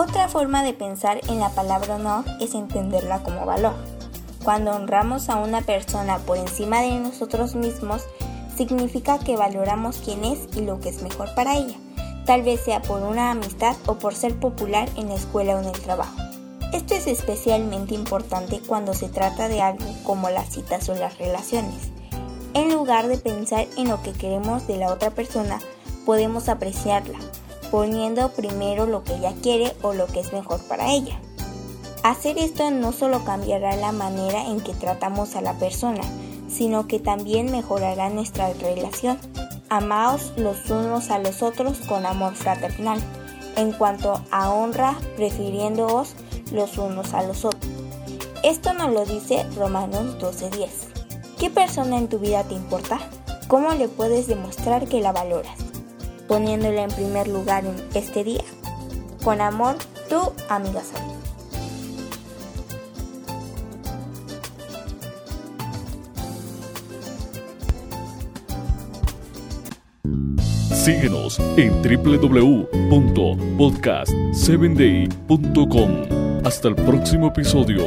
Otra forma de pensar en la palabra honor es entenderla como valor. Cuando honramos a una persona por encima de nosotros mismos, significa que valoramos quién es y lo que es mejor para ella, tal vez sea por una amistad o por ser popular en la escuela o en el trabajo. Esto es especialmente importante cuando se trata de algo como las citas o las relaciones. En lugar de pensar en lo que queremos de la otra persona, podemos apreciarla, poniendo primero lo que ella quiere o lo que es mejor para ella. Hacer esto no solo cambiará la manera en que tratamos a la persona, sino que también mejorará nuestra relación. Amaos los unos a los otros con amor fraternal, en cuanto a honra, prefiriéndoos los unos a los otros. Esto nos lo dice Romanos 12:10. ¿Qué persona en tu vida te importa? ¿Cómo le puedes demostrar que la valoras? Poniéndola en primer lugar en este día. Con amor, tu amiga Sara. Síguenos en www.podcast7day.com. Hasta el próximo episodio.